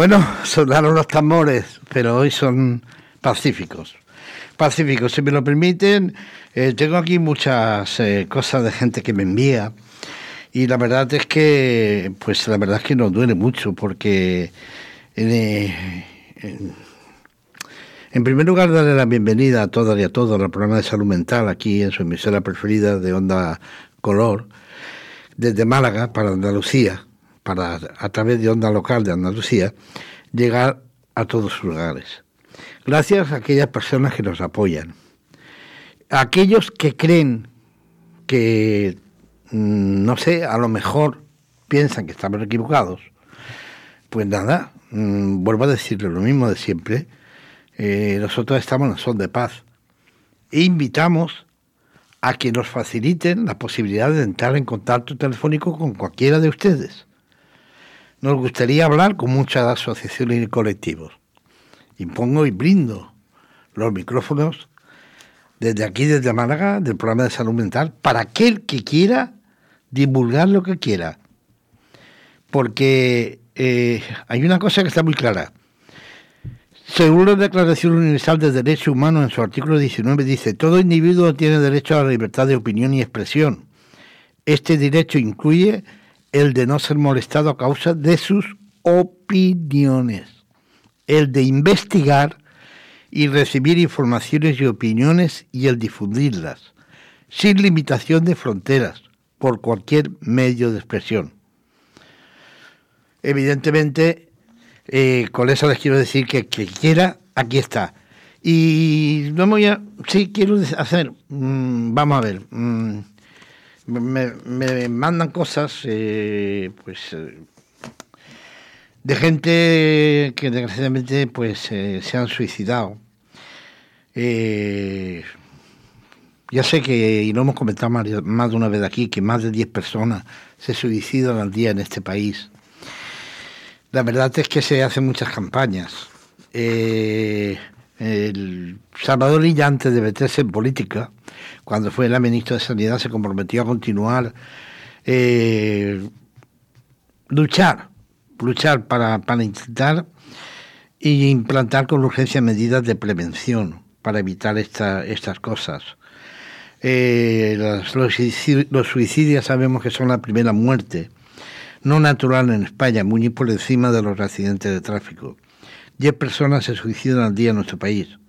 Bueno, sonaron los tambores, pero hoy son pacíficos. Pacíficos, si me lo permiten, eh, tengo aquí muchas eh, cosas de gente que me envía y la verdad es que, pues la verdad es que nos duele mucho porque eh, en primer lugar darle la bienvenida a todas y a todos al programa de salud mental aquí en su emisora preferida de Onda Color desde Málaga para Andalucía para, a través de onda local de Andalucía, llegar a todos sus lugares. Gracias a aquellas personas que nos apoyan. Aquellos que creen que, mm, no sé, a lo mejor piensan que estamos equivocados, pues nada, mm, vuelvo a decirle lo mismo de siempre. Eh, nosotros estamos en son de paz. E invitamos a que nos faciliten la posibilidad de entrar en contacto telefónico con cualquiera de ustedes nos gustaría hablar con muchas asociaciones y colectivos. Impongo y brindo los micrófonos desde aquí, desde Málaga, del programa de salud mental, para aquel que quiera divulgar lo que quiera. Porque eh, hay una cosa que está muy clara. Según la Declaración Universal de Derechos Humanos, en su artículo 19, dice, todo individuo tiene derecho a la libertad de opinión y expresión. Este derecho incluye el de no ser molestado a causa de sus opiniones, el de investigar y recibir informaciones y opiniones y el difundirlas, sin limitación de fronteras, por cualquier medio de expresión. Evidentemente, eh, con eso les quiero decir que que quiera, aquí está. Y no voy a, sí quiero hacer, mm, vamos a ver, mm, me, mandan cosas, eh, pues, eh, de gente que desgraciadamente, pues, eh, se han suicidado. ya sé que, y lo hemos comentado más, de una vez aquí, que más de 10 personas se suicidan al día en este país. La verdad es que se hacen muchas campañas. el Salvador Lilla, antes de meterse en política, cuando fue la ministra de Sanidad, se comprometió a continuar eh, luchar, luchar para, intentar y implantar con urgencia medidas de prevención para evitar estas cosas. Eh, los, los, suicidios sabemos que son la primera muerte no natural en España, muy por encima de los accidentes de tráfico. Diez personas se suicidan al día en nuestro país.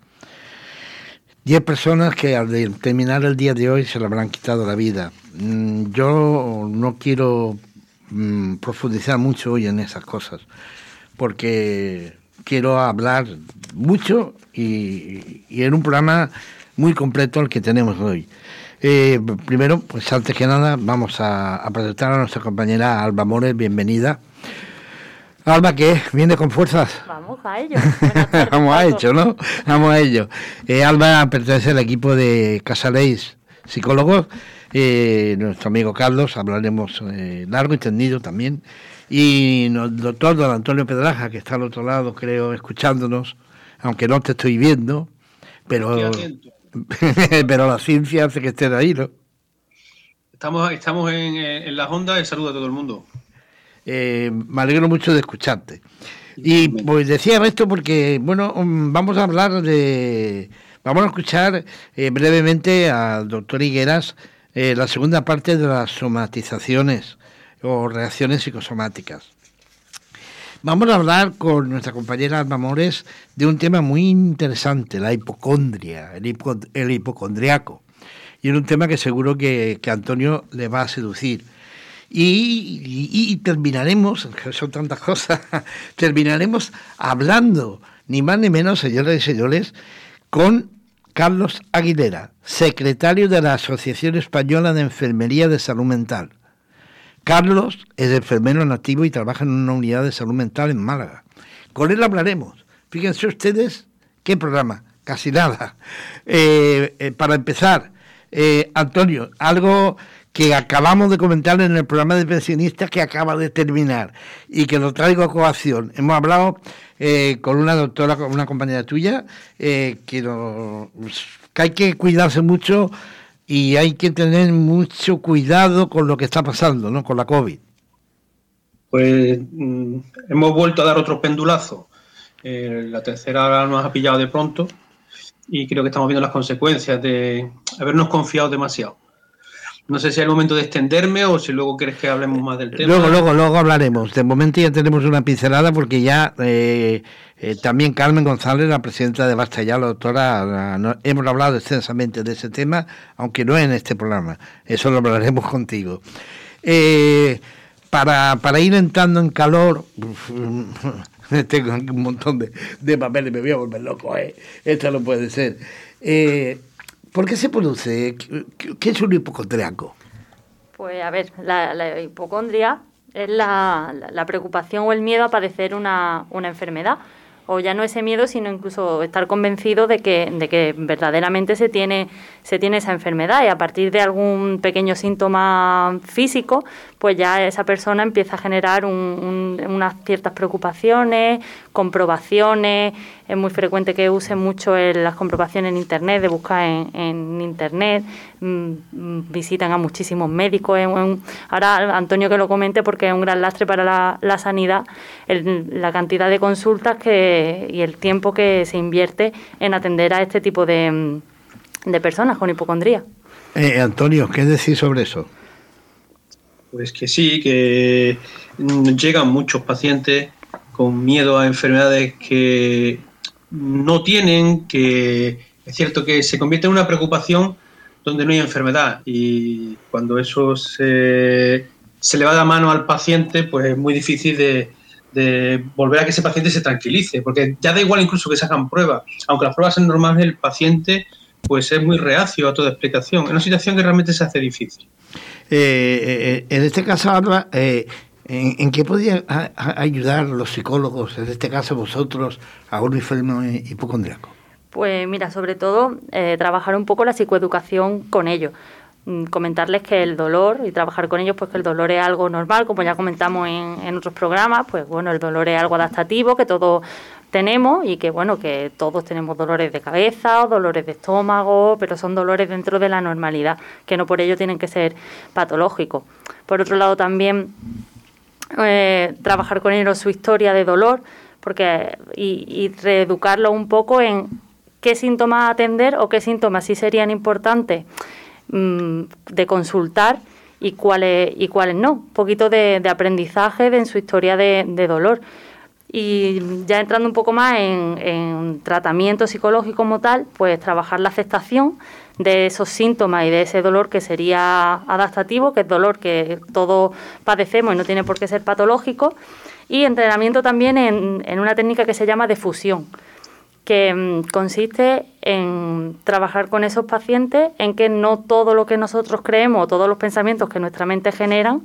Diez personas que al terminar el día de hoy se le habrán quitado la vida. Mm, yo no quiero mm, profundizar mucho hoy en esas cosas, porque quiero hablar mucho y, en un programa muy completo el que tenemos hoy. Eh, primero, pues antes que nada, vamos a, a presentar a nuestra compañera Alba Mores, bienvenida. Alba, ¿qué? ¿Viene con fuerzas? Vamos a ello. Vamos a ello, ¿no? Vamos a ello. Eh, Alba pertenece al equipo de Casaleis Psicólogos. Eh, nuestro amigo Carlos, hablaremos eh, largo y tendido también. Y el doctor don Antonio Pedraja, que está al otro lado, creo, escuchándonos, aunque no te estoy viendo, pero, pero la ciencia hace que estés ahí, ¿no? Estamos, estamos en, en las ondas y saludo a todo el mundo. Eh, me alegro mucho de escucharte. Y pues decía esto porque, bueno, mm, vamos a hablar de. Vamos a escuchar eh, brevemente al doctor Higueras eh, la segunda parte de las somatizaciones o reacciones psicosomáticas. Vamos a hablar con nuestra compañera Alma Mores de un tema muy interesante, la hipocondria, el, el hipocondriaco. Y es un tema que seguro que, que Antonio le va a seducir. Y, terminaremos, son tantas cosas, terminaremos hablando, ni más ni menos, señores y señores, con Carlos Aguilera, secretario de la Asociación Española de Enfermería de Salud Mental. Carlos es enfermero nativo y trabaja en una unidad de salud mental en Málaga. Con él hablaremos. Fíjense ustedes qué programa, casi nada. Eh, eh, para empezar, eh, Antonio, algo que acabamos de comentar en el programa de pensionistas que acaba de terminar y que lo traigo a coacción. Hemos hablado eh, con una doctora, con una compañera tuya, eh, que, que hay que cuidarse mucho y hay que tener mucho cuidado con lo que está pasando, ¿no? Con la COVID. pues mm, hemos vuelto a dar otro pendulazo. Eh, la tercera nos ha pillado de pronto y creo que estamos viendo las consecuencias de habernos confiado demasiado. No sé si es el momento de extenderme o si luego quieres que hablemos más del tema. Luego, luego, luego hablaremos. De momento ya tenemos una pincelada porque ya eh, eh, también Carmen González, la presidenta de Basta Ya, la doctora, hemos hablado extensamente de ese tema, aunque no en este programa. Eso lo hablaremos contigo. Eh, para, para ir entrando en calor, tengo un montón de, de papeles, me voy a volver loco, ¿eh? Esto no puede ser. ¿Por qué se produce? ¿Qué es un hipocondriaco? Pues a ver, la, hipocondria es la, preocupación o el miedo a padecer una, una enfermedad o ya no ese miedo, sino incluso estar convencido de que, de que verdaderamente se tiene, se tiene esa enfermedad y a partir de algún pequeño síntoma físico, pues ya esa persona empieza a generar unas ciertas preocupaciones, comprobaciones. Es muy frecuente que usen mucho las comprobaciones en Internet, de buscar en, Internet, mm, visitan a muchísimos médicos. ahora Antonio que lo comente porque es un gran lastre para la, sanidad la cantidad de consultas que, y el tiempo que se invierte en atender a este tipo de, de personas con hipocondría. Eh, Antonio, ¿qué decís sobre eso? Pues que sí, que llegan muchos pacientes con miedo a enfermedades que no tienen, que es cierto que se convierte en una preocupación donde no hay enfermedad. Y cuando eso se, le va de mano al paciente, pues es muy difícil de, de volver a que ese paciente se tranquilice, porque ya da igual incluso que se hagan pruebas, aunque las pruebas sean normales, el paciente pues es muy reacio a toda explicación, es una situación que realmente se hace difícil. Eh, eh, en este caso, Alba, eh, ¿en, qué podrían ayudar los psicólogos, en este caso vosotros, a un enfermo hipocondriaco? Pues mira, sobre todo trabajar un poco la psicoeducación con ellos mm, comentarles que el dolor y trabajar con ellos, pues que el dolor es algo normal, como ya comentamos en, en, otros programas, pues bueno, el dolor es algo adaptativo, que todo tenemos y que bueno, que todos tenemos dolores de cabeza o dolores de estómago, pero son dolores dentro de la normalidad, que no por ello tienen que ser patológicos. Por otro lado también eh, trabajar con ellos su historia de dolor porque y, y reeducarlo un poco en qué síntomas atender o qué síntomas sí serían importantes mm, de consultar y cuáles y cuáles no. Un poquito de, aprendizaje de, en su historia de, de dolor. Y ya entrando un poco más en, tratamiento psicológico como tal, pues trabajar la aceptación de esos síntomas y de ese dolor que sería adaptativo, que es dolor que todos padecemos y no tiene por qué ser patológico. Y entrenamiento también en, una técnica que se llama defusión, que mm, consiste en trabajar con esos pacientes en que no todo lo que nosotros creemos todos los pensamientos que nuestra mente generan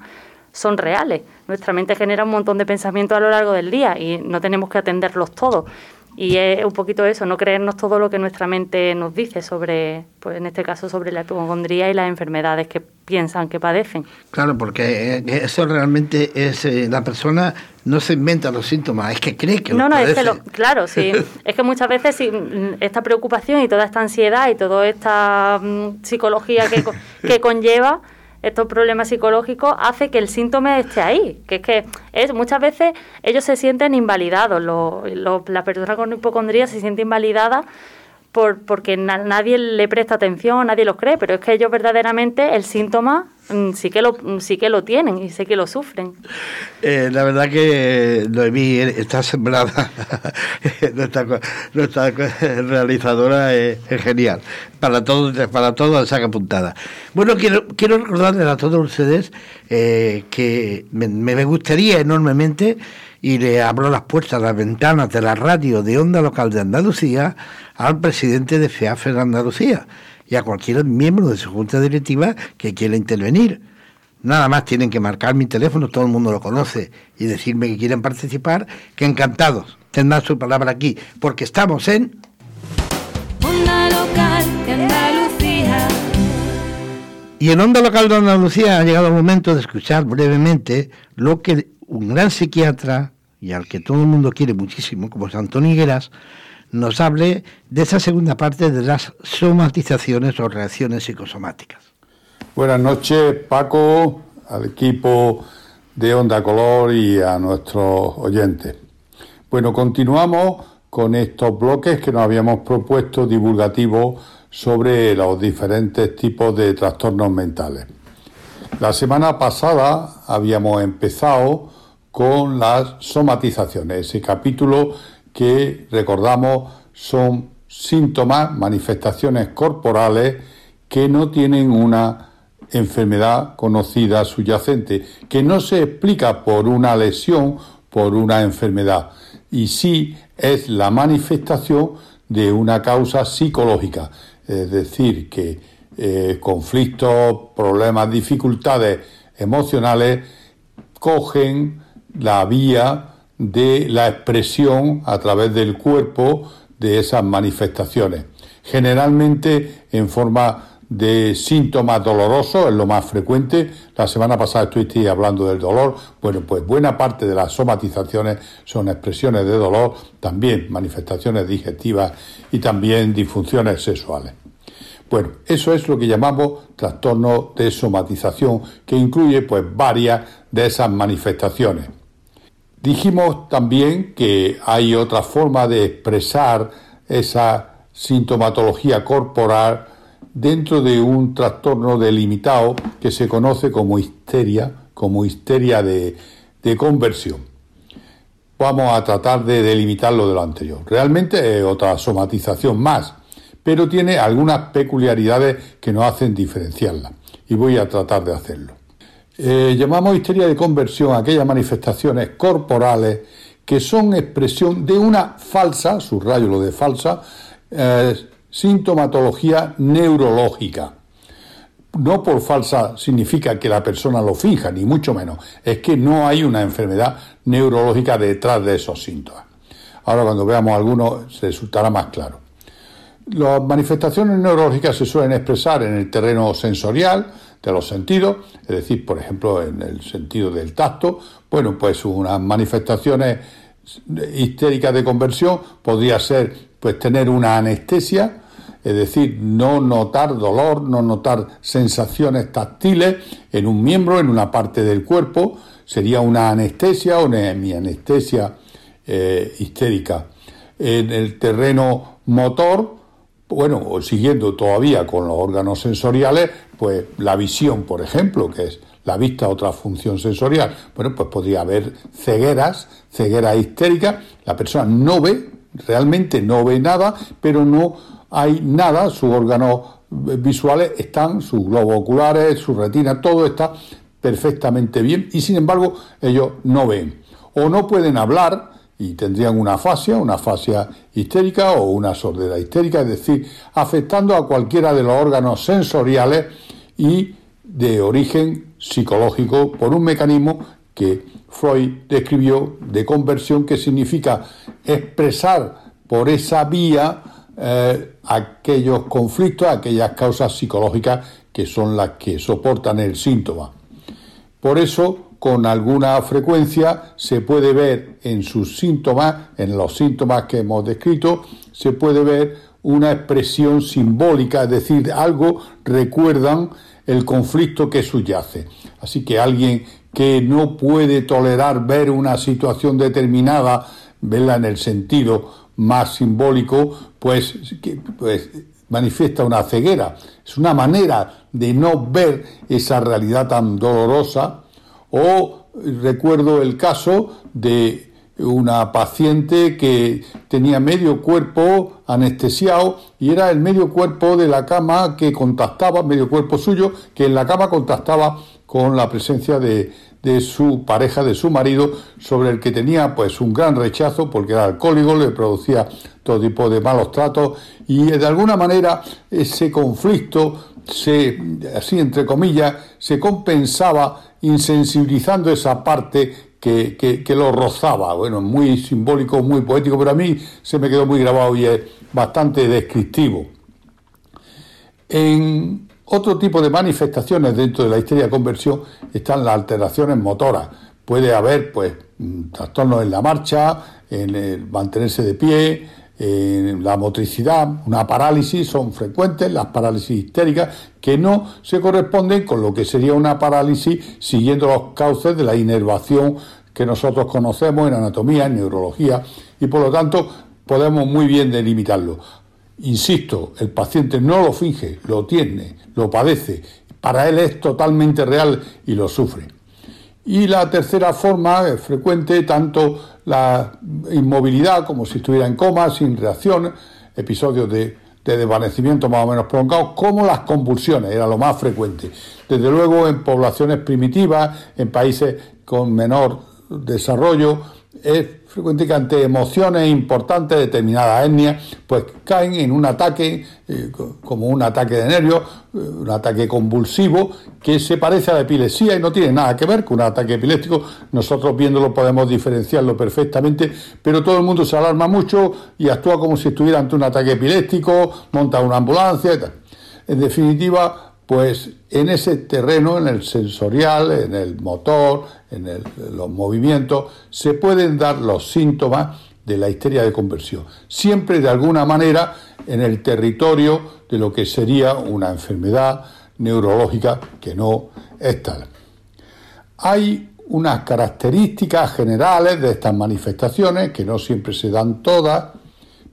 son reales. Nuestra mente genera un montón de pensamientos a lo largo del día y no tenemos que atenderlos todos. Y es un poquito eso, no creernos todo lo que nuestra mente nos dice sobre, pues en este caso, sobre la hipocondría y las enfermedades que piensan que padecen. Claro, porque eh, eso realmente es, eh, la persona no se inventa los síntomas, es que cree que No, no, es que lo, claro, sí. es que muchas veces esta preocupación y toda esta ansiedad y toda esta mm, psicología que, que conlleva estos problemas psicológicos hace que el síntoma esté ahí. Que es que es, muchas veces ellos se sienten invalidados, la persona con hipocondría se siente invalidada por, porque nadie le presta atención, nadie los cree, pero es que ellos verdaderamente el síntoma sí que lo, mm, sí que lo tienen y sé que lo sufren. Eh, la verdad que Noemí está sembrada, nuestra, realizadora es, genial, para todos, para todos saca puntada. Bueno, quiero, quiero recordarles a todos ustedes eh, que me, me gustaría enormemente y le abro las puertas, las ventanas de la radio de Onda Local de Andalucía al presidente de FEAFE de Andalucía y a cualquier miembro de su junta directiva que quiera intervenir. Nada más tienen que marcar mi teléfono, todo el mundo lo conoce, y decirme que quieren participar, que encantados tendrán su palabra aquí, porque estamos en... Onda Local de Andalucía. Y en Onda Local de Andalucía ha llegado el momento de escuchar brevemente lo que un gran psiquiatra y al que todo el mundo quiere muchísimo, como es Antonio Higueras, nos hable de esa segunda parte de las somatizaciones o reacciones psicosomáticas. Buenas noches, Paco, al equipo de Onda Color y a nuestros oyentes. Bueno, continuamos con estos bloques que nos habíamos propuesto divulgativos sobre los diferentes tipos de trastornos mentales. La semana pasada habíamos empezado con las somatizaciones, ese capítulo que recordamos son síntomas, manifestaciones corporales que no tienen una enfermedad conocida subyacente, que no se explica por una lesión, por una enfermedad, y sí es la manifestación de una causa psicológica, es decir, que eh, conflictos, problemas, dificultades emocionales cogen la vía de la expresión a través del cuerpo de esas manifestaciones, generalmente en forma de síntomas dolorosos, es lo más frecuente. La semana pasada estuviste hablando del dolor. Bueno, pues buena parte de las somatizaciones son expresiones de dolor, también manifestaciones digestivas y también disfunciones sexuales. Bueno, eso es lo que llamamos trastorno de somatización, que incluye pues varias de esas manifestaciones. Dijimos también que hay otra forma de expresar esa sintomatología corporal dentro de un trastorno delimitado que se conoce como histeria, como histeria de, conversión. Vamos a tratar de delimitarlo de lo anterior. Realmente es otra somatización más, pero tiene algunas peculiaridades que nos hacen diferenciarla y voy a tratar de hacerlo. Eh, llamamos histeria de conversión aquellas manifestaciones corporales que son expresión de una falsa, subrayo lo de falsa, eh, sintomatología neurológica. No por falsa significa que la persona lo finja, ni mucho menos. Es que no hay una enfermedad neurológica detrás de esos síntomas. Ahora cuando veamos algunos se resultará más claro. Las manifestaciones neurológicas se suelen expresar en el terreno sensorial de los sentidos, es decir, por ejemplo, en el sentido del tacto. Bueno, pues unas manifestaciones histéricas de conversión podría ser pues tener una anestesia, es decir, no notar dolor, no notar sensaciones táctiles en un miembro, en una parte del cuerpo, sería una anestesia o una anestesia eh, histérica. En el terreno motor, bueno, siguiendo todavía con los órganos sensoriales, pues la visión, por ejemplo, que es la vista, otra función sensorial, bueno, pues podría haber cegueras, cegueras histéricas, la persona no ve, realmente no ve nada, pero no hay nada, sus órganos visuales están, sus globos oculares, su retina, todo está perfectamente bien y sin embargo ellos no ven. O no pueden hablar y tendrían una afasia, una afasia histérica o una sordera histérica, es decir, afectando a cualquiera de los órganos sensoriales y de origen psicológico por un mecanismo que Freud describió de conversión que significa expresar por esa vía eh, aquellos conflictos, aquellas causas psicológicas que son las que soportan el síntoma. Por eso, con alguna frecuencia se puede ver en sus síntomas, en los síntomas que hemos descrito, se puede ver una expresión simbólica, es decir, algo recuerdan el conflicto que subyace. Así que alguien que no puede tolerar ver una situación determinada, verla en el sentido más simbólico, pues, pues manifiesta una ceguera. Es una manera de no ver esa realidad tan dolorosa. O recuerdo el caso de una paciente que tenía medio cuerpo anestesiado y era el medio cuerpo de la cama que contactaba, medio cuerpo suyo, que en la cama contactaba con la presencia de, de su pareja, de su marido, sobre el que tenía pues un gran rechazo porque era alcohólico, le producía todo tipo de malos tratos y de alguna manera ese conflicto se, así entre comillas, se compensaba insensibilizando esa parte que, que, lo rozaba. Bueno, muy simbólico, muy poético, pero a mí se me quedó muy grabado y es bastante descriptivo. En otro tipo de manifestaciones dentro de la histeria de conversión están las alteraciones motoras. Puede haber, pues, mm, trastornos en la marcha, en el mantenerse de pie, en la motricidad, una parálisis, son frecuentes las parálisis histéricas que no se corresponden con lo que sería una parálisis siguiendo los cauces de la inervación que nosotros conocemos en anatomía, en neurología, y por lo tanto podemos muy bien delimitarlo. Insisto, el paciente no lo finge, lo tiene, lo padece, para él es totalmente real y lo sufre. Y la tercera forma es frecuente, tanto la inmovilidad como si estuviera en coma, sin reacción, episodios de, de desvanecimiento más o menos prolongados, como las convulsiones, era lo más frecuente. Desde luego en poblaciones primitivas, en países con menor desarrollo, es frecuente que ante emociones importantes, determinadas etnias, pues caen en un ataque, eh, como un ataque de nervios, eh, un ataque convulsivo, que se parece a la epilepsia y no tiene nada que ver con un ataque epiléptico. Nosotros viéndolo podemos diferenciarlo perfectamente, pero todo el mundo se alarma mucho y actúa como si estuviera ante un ataque epiléptico, monta una ambulancia y tal. En definitiva, pues en ese terreno, en el sensorial, en el motor, en, los movimientos, se pueden dar los síntomas de la histeria de conversión, siempre de alguna manera en el territorio de lo que sería una enfermedad neurológica que no es tal. Hay unas características generales de estas manifestaciones, que no siempre se dan todas,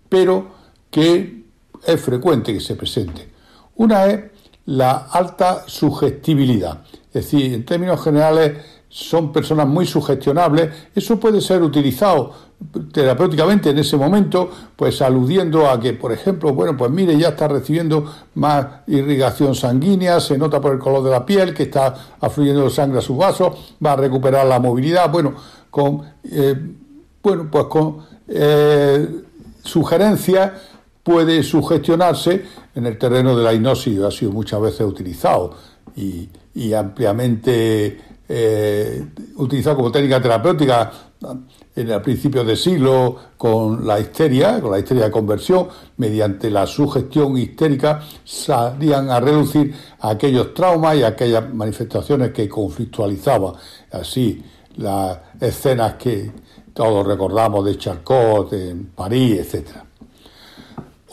pero que es frecuente que se presenten. Una es la alta sugestibilidad. Es decir, en términos generales, son personas muy sugestionables. Eso puede ser utilizado terapéuticamente en ese momento, pues aludiendo a que, por ejemplo, bueno, pues mire, ya está recibiendo más irrigación sanguínea, se nota por el color de la piel que está afluyendo sangre a sus vasos, va a recuperar la movilidad. Bueno, con, eh, bueno, pues con eh, sugerencias puede sugestionarse en el terreno de la hipnosis, ha sido muchas veces utilizado y, ampliamente eh, utilizado como técnica terapéutica en el principio del siglo con la histeria, con la histeria de conversión, mediante la sugestión histérica, salían a reducir aquellos traumas y aquellas manifestaciones que conflictualizaban. Así, las escenas que todos recordamos de Charcot, en París, etcétera.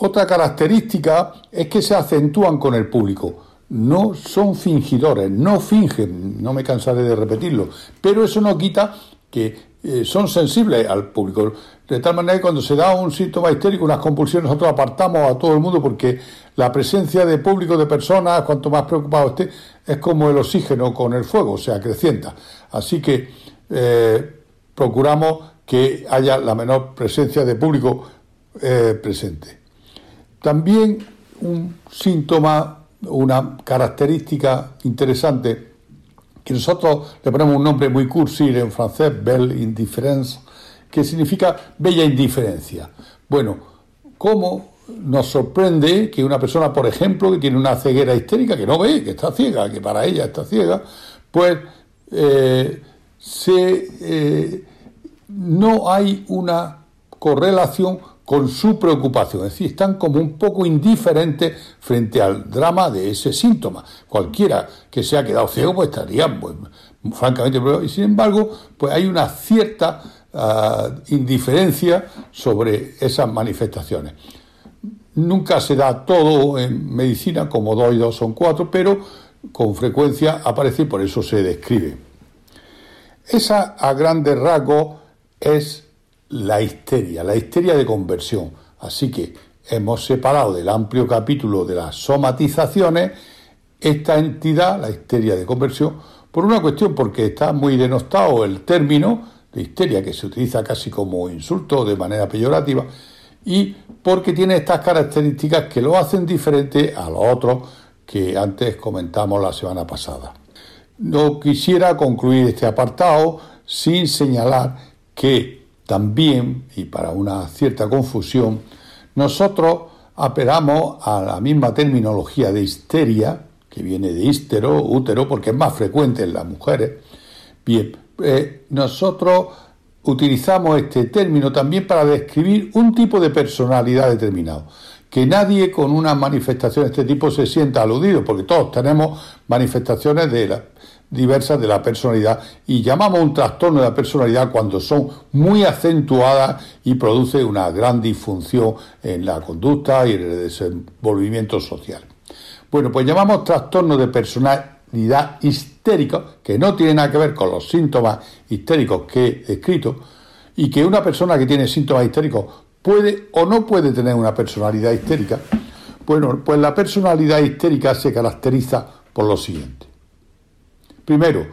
Otra característica es que se acentúan con el público. No son fingidores, no fingen, no me cansaré de repetirlo, pero eso no quita que eh, son sensibles al público. De tal manera que cuando se da un síntoma histérico, unas compulsiones, nosotros apartamos a todo el mundo porque la presencia de público, de personas, cuanto más preocupado esté, es como el oxígeno con el fuego, o sea, crecienta. Así que eh, procuramos que haya la menor presencia de público eh, presente. También un síntoma, una característica interesante, que nosotros le ponemos un nombre muy cursi en francés, belle indifference, que significa bella indiferencia. Bueno, ¿cómo nos sorprende que una persona, por ejemplo, que tiene una ceguera histérica, que no ve, que está ciega, que para ella está ciega, pues eh, eh, no hay una correlación con su preocupación, es decir, están como un poco indiferentes frente al drama de ese síntoma. Cualquiera que se ha quedado ciego, pues estaría pues, francamente y sin embargo, pues hay una cierta ah, indiferencia sobre esas manifestaciones. Nunca se da todo en medicina como dos y dos son cuatro, pero con frecuencia aparece y por eso se describe. Esa a grandes rasgos es la histeria, la histeria de conversión. Así que hemos separado del amplio capítulo de las somatizaciones esta entidad, la histeria de conversión, por una cuestión porque está muy denostado el término de histeria, que se utiliza casi como insulto de manera peyorativa, y porque tiene estas características que lo hacen diferente a los otros que antes comentamos la semana pasada. No quisiera concluir este apartado sin señalar que también, y para una cierta confusión, nosotros apelamos a la misma terminología de histeria, que viene de hístero, útero, porque es más frecuente en las mujeres. Bien, eh, nosotros utilizamos este término también para describir un tipo de personalidad determinado. Que nadie con una manifestación de este tipo se sienta aludido, porque todos tenemos manifestaciones de la, diversas de la personalidad y llamamos un trastorno de la personalidad cuando son muy acentuadas y produce una gran disfunción en la conducta y en el desenvolvimiento social. Bueno, pues llamamos trastorno de personalidad histérico, que no tiene nada que ver con los síntomas histéricos que he escrito, y que una persona que tiene síntomas histéricos puede o no puede tener una personalidad histérica. Bueno, pues la personalidad histérica se caracteriza por lo siguiente. Primero,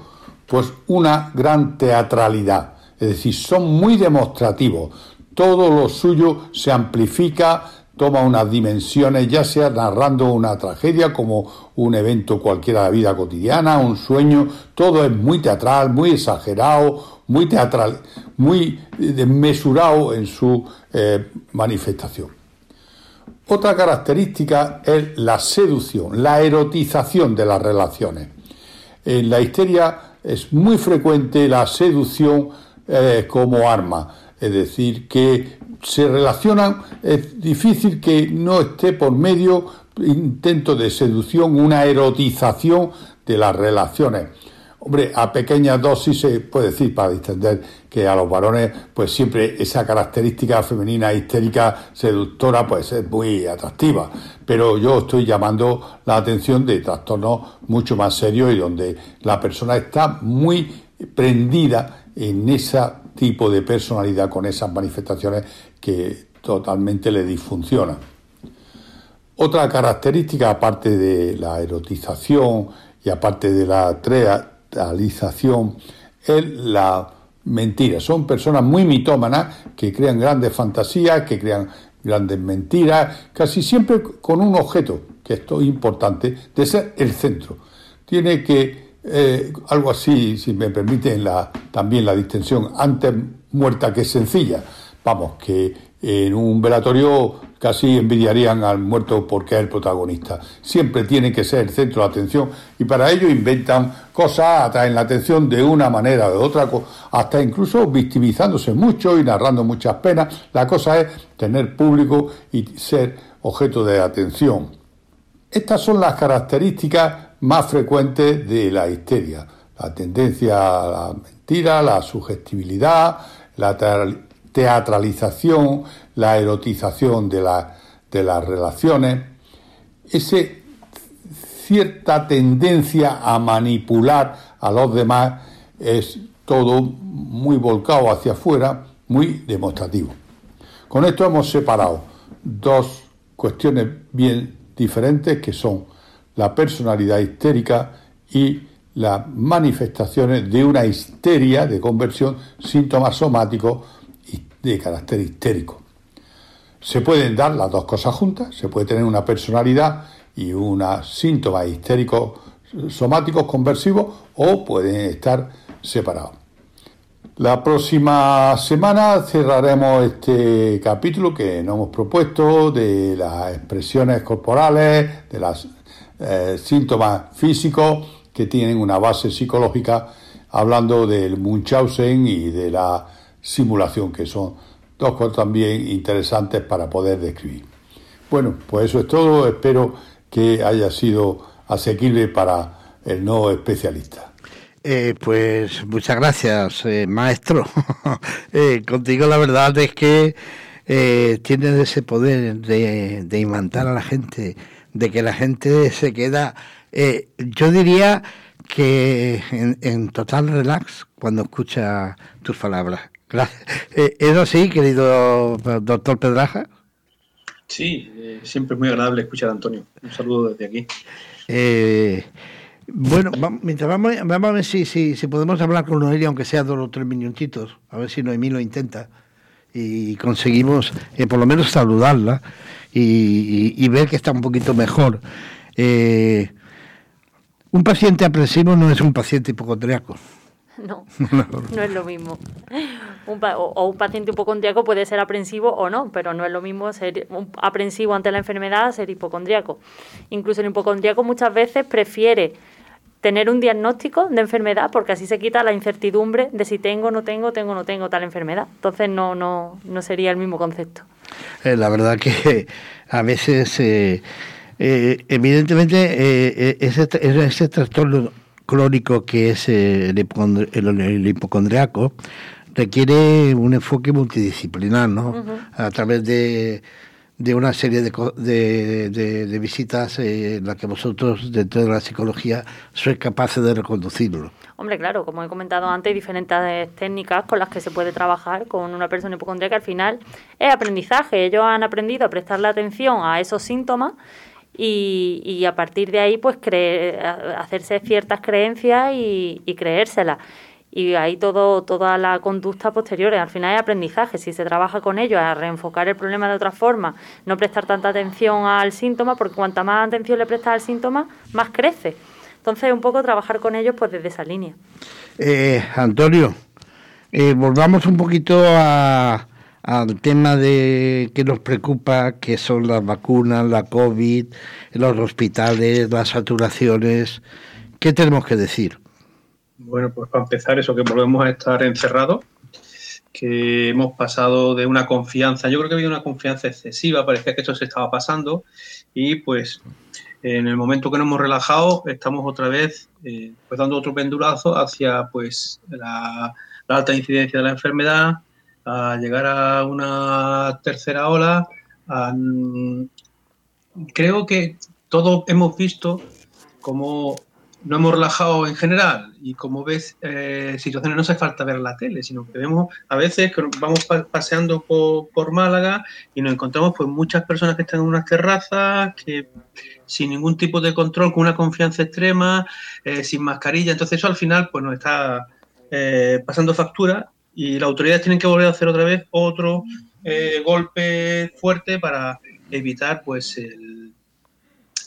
pues una gran teatralidad, es decir, son muy demostrativos, todo lo suyo se amplifica, toma unas dimensiones, ya sea narrando una tragedia como un evento cualquiera de la vida cotidiana, un sueño, todo es muy teatral, muy exagerado, muy teatral, muy desmesurado en su eh, manifestación. Otra característica es la seducción, la erotización de las relaciones. En la histeria es muy frecuente la seducción eh, como arma, es decir, que se relacionan, es difícil que no esté por medio intento de seducción, una erotización de las relaciones. Hombre, a pequeñas dosis se puede decir, para distender, que a los varones, pues siempre esa característica femenina histérica seductora, pues es muy atractiva. Pero yo estoy llamando la atención de trastornos mucho más serios y donde la persona está muy prendida en ese tipo de personalidad, con esas manifestaciones que totalmente le disfuncionan. Otra característica, aparte de la erotización y aparte de la realización es la mentira. Son personas muy mitómanas que crean grandes fantasías, que crean grandes mentiras, casi siempre con un objeto, que esto es importante, de ser el centro. Tiene que, eh, algo así, si me permiten también la distensión, antes muerta que sencilla. Vamos, que en un velatorio casi envidiarían al muerto porque es el protagonista. Siempre tiene que ser el centro de atención y para ello inventan cosas, atraen la atención de una manera o de otra, hasta incluso victimizándose mucho y narrando muchas penas. La cosa es tener público y ser objeto de atención. Estas son las características más frecuentes de la histeria. La tendencia a la mentira, la sugestibilidad, la teatralización, la erotización de, las relaciones, esa cierta tendencia a manipular a los demás es todo muy volcado hacia afuera, muy demostrativo. Con esto hemos separado dos cuestiones bien diferentes que son la personalidad histérica y las manifestaciones de una histeria de conversión, síntomas somáticos de carácter histérico. Se pueden dar las dos cosas juntas, se puede tener una personalidad y unos síntomas histéricos somáticos conversivos o pueden estar separados. La próxima semana cerraremos este capítulo que nos hemos propuesto de las expresiones corporales, de los eh, síntomas físicos que tienen una base psicológica, hablando del Munchausen y de la simulación, que son dos cosas también interesantes para poder describir. Bueno, pues eso es todo. Espero que haya sido asequible para el no especialista. Eh, pues muchas gracias, eh, maestro. Eh, contigo la verdad es que tienes ese poder de, de, imantar a la gente, de que la gente se queda, yo diría que en, en total relax cuando escucha tus palabras. Eh, ¿Es así, querido doctor Pedraja? Sí, eh, siempre es muy agradable escuchar a Antonio. Un saludo desde aquí. Eh, bueno, mientras vamos, vamos a ver si, si, podemos hablar con Noelia, aunque sea dos o tres minutitos, a ver si Noemí lo intenta y conseguimos por lo menos saludarla y, ver que está un poquito mejor. un paciente aprensivo no es un paciente hipocondriaco. No, no es lo mismo. o, un paciente hipocondriaco puede ser aprensivo o no, pero no es lo mismo ser aprensivo ante la enfermedad ser hipocondriaco. Incluso el hipocondriaco muchas veces prefiere tener un diagnóstico de enfermedad porque así se quita la incertidumbre de si tengo, no tengo, tengo, no tengo tal enfermedad. Entonces no, no, no sería el mismo concepto. Eh, la verdad que a veces, eh, eh, evidentemente, ese, ese trastorno crónico que es el, el, hipocondriaco requiere un enfoque multidisciplinar, ¿no? A través de, de una serie de, de, visitas eh, en las que vosotros, dentro de la psicología, sois capaces de reconducirlo. Hombre, claro, como he comentado antes, hay diferentes técnicas con las que se puede trabajar con una persona hipocondríaca. Al final es aprendizaje. Ellos han aprendido a prestarle atención a esos síntomas y, y a partir de ahí, pues, creer, hacerse ciertas creencias y, creérselas y ahí todo, toda la conducta posterior, al final es aprendizaje, si se trabaja con ellos a reenfocar el problema de otra forma, no prestar tanta atención al síntoma, porque cuanta más atención le prestas al síntoma, más crece. Entonces, un poco trabajar con ellos pues desde esa línea. Eh, Antonio, eh, volvamos un poquito al tema de que nos preocupa, que son las vacunas, la COVID, los hospitales, las saturaciones. ¿Qué tenemos que decir? Bueno, pues para empezar, eso que volvemos a estar encerrados, que hemos pasado de una confianza, yo creo que ha habido una confianza excesiva, parecía que esto se estaba pasando, y pues en el momento que nos hemos relajado, estamos otra vez eh, pues dando otro pendulazo hacia pues la, alta incidencia de la enfermedad, a llegar a una tercera ola. creo que todos hemos visto cómo no hemos relajado en general y como ves eh, situaciones no hace falta ver la tele sino que vemos a veces que vamos paseando por, Málaga y nos encontramos pues muchas personas que están en unas terrazas que sin ningún tipo de control con una confianza extrema eh, sin mascarilla entonces eso al final pues nos está eh, pasando factura y las autoridades tienen que volver a hacer otra vez otro golpe fuerte para evitar pues el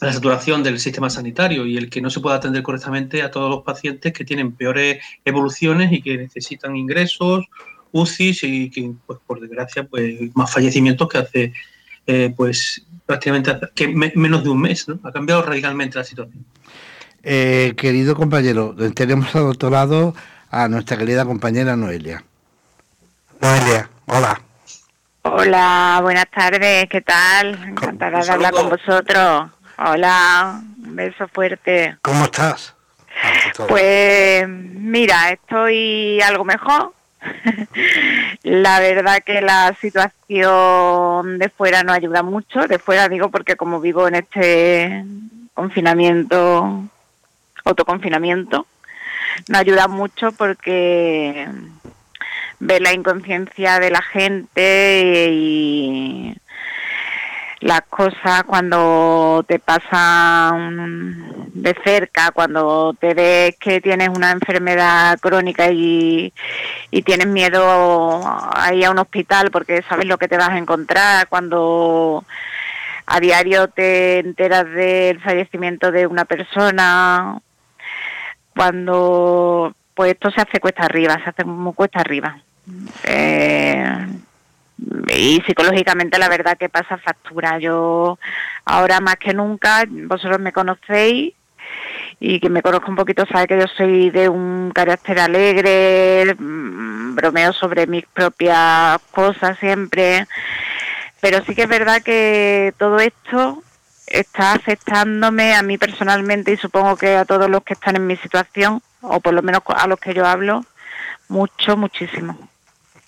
la saturación del sistema sanitario y el que no se pueda atender correctamente a todos los pacientes que tienen peores evoluciones y que necesitan ingresos, UCIs y que, pues, por desgracia, pues más fallecimientos que hace eh, pues prácticamente que menos de un mes. ¿no? Ha cambiado radicalmente la situación. Eh, querido compañero, tenemos a doctorado a nuestra querida compañera Noelia. Noelia, hola. Hola, buenas tardes, ¿qué tal? Encantada de hablar con vosotros. Hola, un beso fuerte. ¿Cómo estás? Pues mira, estoy algo mejor. la verdad que la situación de fuera no ayuda mucho. De fuera digo porque como vivo en este confinamiento, autoconfinamiento, no ayuda mucho porque ve la inconsciencia de la gente y las cosas cuando te pasan de cerca, cuando te ves que tienes una enfermedad crónica y, tienes miedo a ir a un hospital porque sabes lo que te vas a encontrar, cuando a diario te enteras del fallecimiento de una persona, cuando pues esto se hace cuesta arriba, se hace muy cuesta arriba. Eh, y psicológicamente la verdad que pasa factura. Yo ahora más que nunca, vosotros me conocéis y que me conozco un poquito sabe que yo soy de un carácter alegre, mm, bromeo sobre mis propias cosas siempre, pero sí que es verdad que todo esto está afectándome a mí personalmente y supongo que a todos los que están en mi situación, o por lo menos a los que yo hablo, mucho, muchísimo.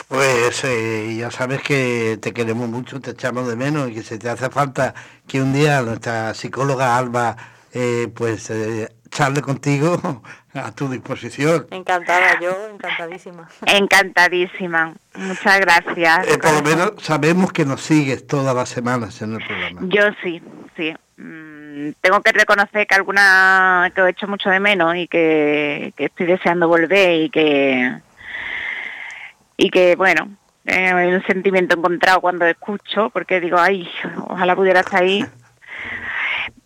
Pues eh, ya sabes que te queremos mucho, te echamos de menos y que se te hace falta que un día nuestra psicóloga Alba eh, pues eh, charle contigo a tu disposición. Encantada, yo encantadísima. Encantadísima, muchas gracias. Eh, por lo menos sabemos que nos sigues todas las semanas en el programa. Yo sí, sí. Mm, tengo que reconocer que alguna que he hecho mucho de menos y que estoy deseando volver y que y que bueno, eh, hay un sentimiento encontrado cuando escucho, porque digo, ay, ojalá pudiera estar ahí,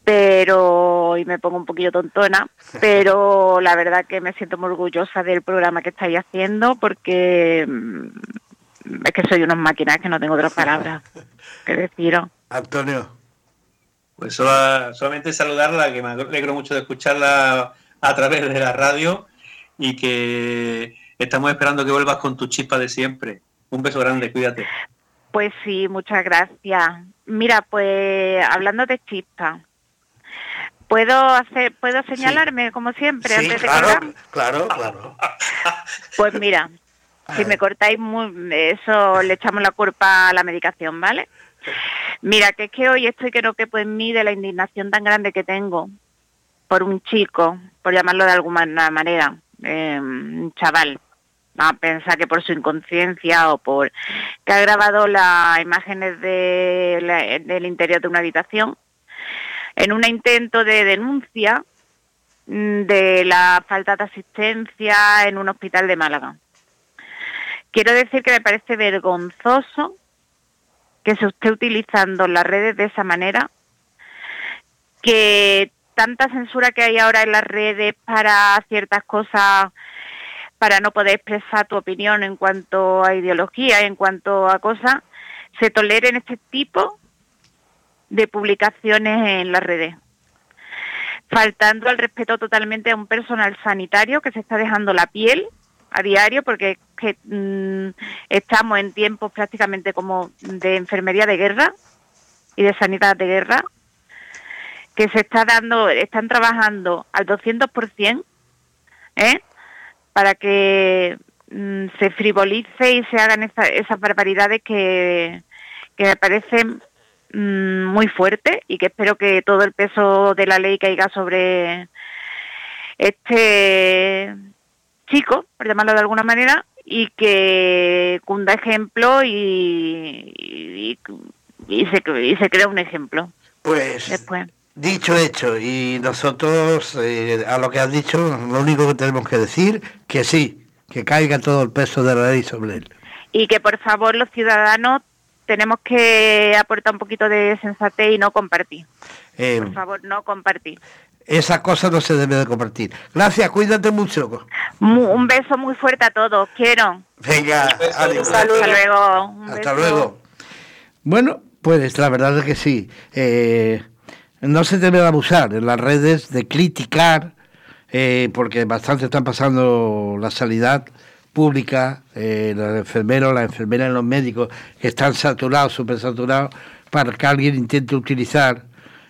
pero, y me pongo un poquillo tontona, pero la verdad que me siento muy orgullosa del programa que estáis haciendo, porque mm, es que soy unas máquinas que no tengo otras palabras que deciros. Antonio. Pues solamente saludarla, que me alegro mucho de escucharla a través de la radio y que Estamos esperando que vuelvas con tu chispa de siempre. Un beso grande, cuídate. Pues sí, muchas gracias. Mira, pues hablando de chispa, ¿puedo hacer, puedo señalarme como siempre sí, antes de claro, claro, claro. Pues mira, si me cortáis muy, eso le echamos la culpa a la medicación, ¿vale? Mira, que es que hoy estoy que no quepo en mí de la indignación tan grande que tengo por un chico, por llamarlo de alguna manera, eh, un chaval, a pensar que por su inconsciencia o por que ha grabado las imágenes de del interior de una habitación en un intento de denuncia mm, de la falta de asistencia en un hospital de Málaga. Quiero decir que me parece vergonzoso que se esté utilizando las redes de esa manera, que tanta censura que hay ahora en las redes para ciertas cosas, para no poder expresar tu opinión en cuanto a ideología, en cuanto a cosas, se toleren este tipo de publicaciones en las redes faltando al respeto totalmente a un personal sanitario que se está dejando la piel a diario porque que, mm, estamos en tiempos prácticamente como de enfermería de guerra y de sanidad de guerra que se está dando, están trabajando al 200%, ¿eh? Para que mm, se frivolice y se hagan esas barbaridades que, que me parecen Mm, muy fuerte y que espero que todo el peso de la ley caiga sobre este chico, por llamarlo de alguna manera, y que cunda ejemplo y, y, se, y se crea un ejemplo. Pues Después. Dicho hecho, y nosotros eh, a lo que has dicho, lo único que tenemos que decir, que sí, que caiga todo el peso de la ley sobre él. Y que por favor los ciudadanos tenemos que aportar un poquito de sensatez y no compartir. Eh, Por favor, no compartir. Esa cosa no se debe de compartir. Gracias, cuídate mucho. un beso muy fuerte a todos, quiero. Venga, adiós. Hasta luego. Hasta luego. Bueno, pues la verdad es que sí. Eh, no se debe de abusar en las redes de criticar, eh, porque bastante están pasando la sanidad pública, eh, los enfermeros, las enfermeras los médicos que están saturados, súper saturados, para que alguien intente utilizar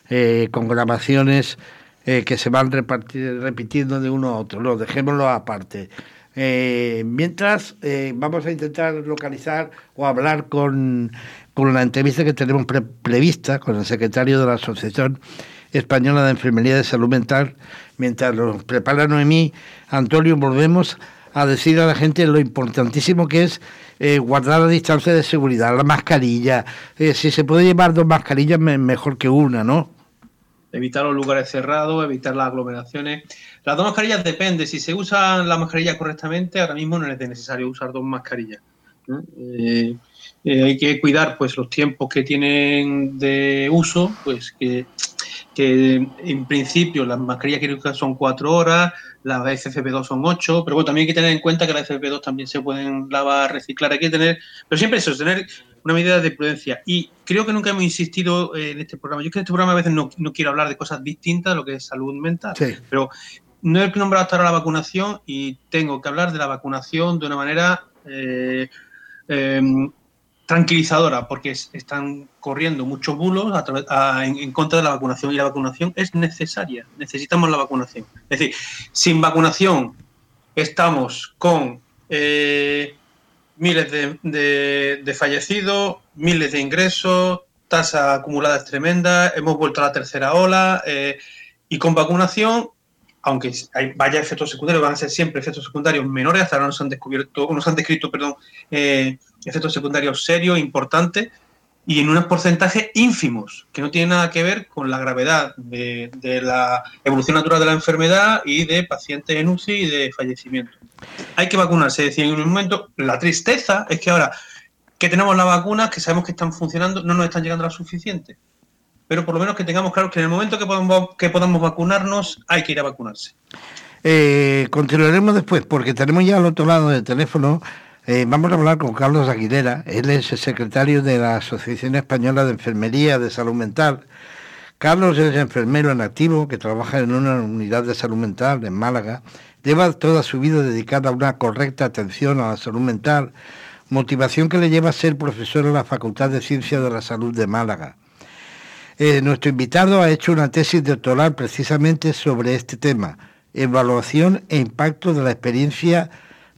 eh, con grabaciones eh, que se van repitiendo de uno a otro. No, dejémoslo aparte. Mientras vamos a intentar localizar o hablar con, con la entrevista que tenemos prevista con el secretario de la Asociación Española de Enfermería de Salud Mental, mientras lo prepara Noemí, Antonio, volvemos a decir a la gente lo importantísimo que es eh, guardar la distancia de seguridad, la mascarilla. Eh, si se puede llevar dos mascarillas, mejor que una, ¿no? Evitar los lugares cerrados, evitar las aglomeraciones. Las dos mascarillas depende. Si se usan la mascarilla correctamente, ahora mismo no es necesario usar dos mascarillas. Eh, hay que cuidar pues los tiempos que tienen de uso, pues que, que en principio las mascarillas quirúrgicas son cuatro horas, las FFP2 son 8, pero bueno, también hay que tener en cuenta que las FFP2 también se pueden lavar, reciclar, hay que tener, pero siempre eso, tener una medida de prudencia. Y creo que nunca hemos insistido en este programa. Yo creo que en este programa a veces no, quiero hablar de cosas distintas, lo que es salud mental, pero no he nombrado hasta ahora la vacunación y tengo que hablar de la vacunación de una manera eh, em, tranquilizadora porque están corriendo muchos bulos en, contra de la vacunación y la vacunación es necesaria. Necesitamos la vacunación. Es decir, sin vacunación estamos con eh, miles de, fallecidos, miles de ingresos, tasa acumulada es tremenda, hemos vuelto a la tercera ola eh, y con vacunación aunque hay, vaya efectos secundarios, van a ser siempre efectos secundarios menores, hasta ahora nos han descubierto, nos han descrito, perdón, eh, efectos secundarios serios, importantes, y en unos porcentajes ínfimos, que no tienen nada que ver con la gravedad de, la evolución natural de la enfermedad y de pacientes en UCI y de fallecimiento. Hay que vacunarse, decía en un momento, la tristeza es que ahora que tenemos las vacunas, que sabemos que están funcionando, no nos están llegando las suficientes. Pero por lo menos que tengamos claro que en el momento que podamos, que podamos vacunarnos, hay que ir a vacunarse. Eh, continuaremos después, porque tenemos ya al otro lado del teléfono eh, vamos a hablar con Carlos Aguilera, él es el secretario de la Asociación Española de Enfermería de Salud Mental. Carlos es enfermero en activo que trabaja en una unidad de salud mental en Málaga. Lleva toda su vida dedicada a una correcta atención a la salud mental, motivación que le lleva a ser profesor en la Facultad de Ciencias de la Salud de Málaga. Eh, nuestro invitado ha hecho una tesis doctoral precisamente sobre este tema, evaluación e impacto de la experiencia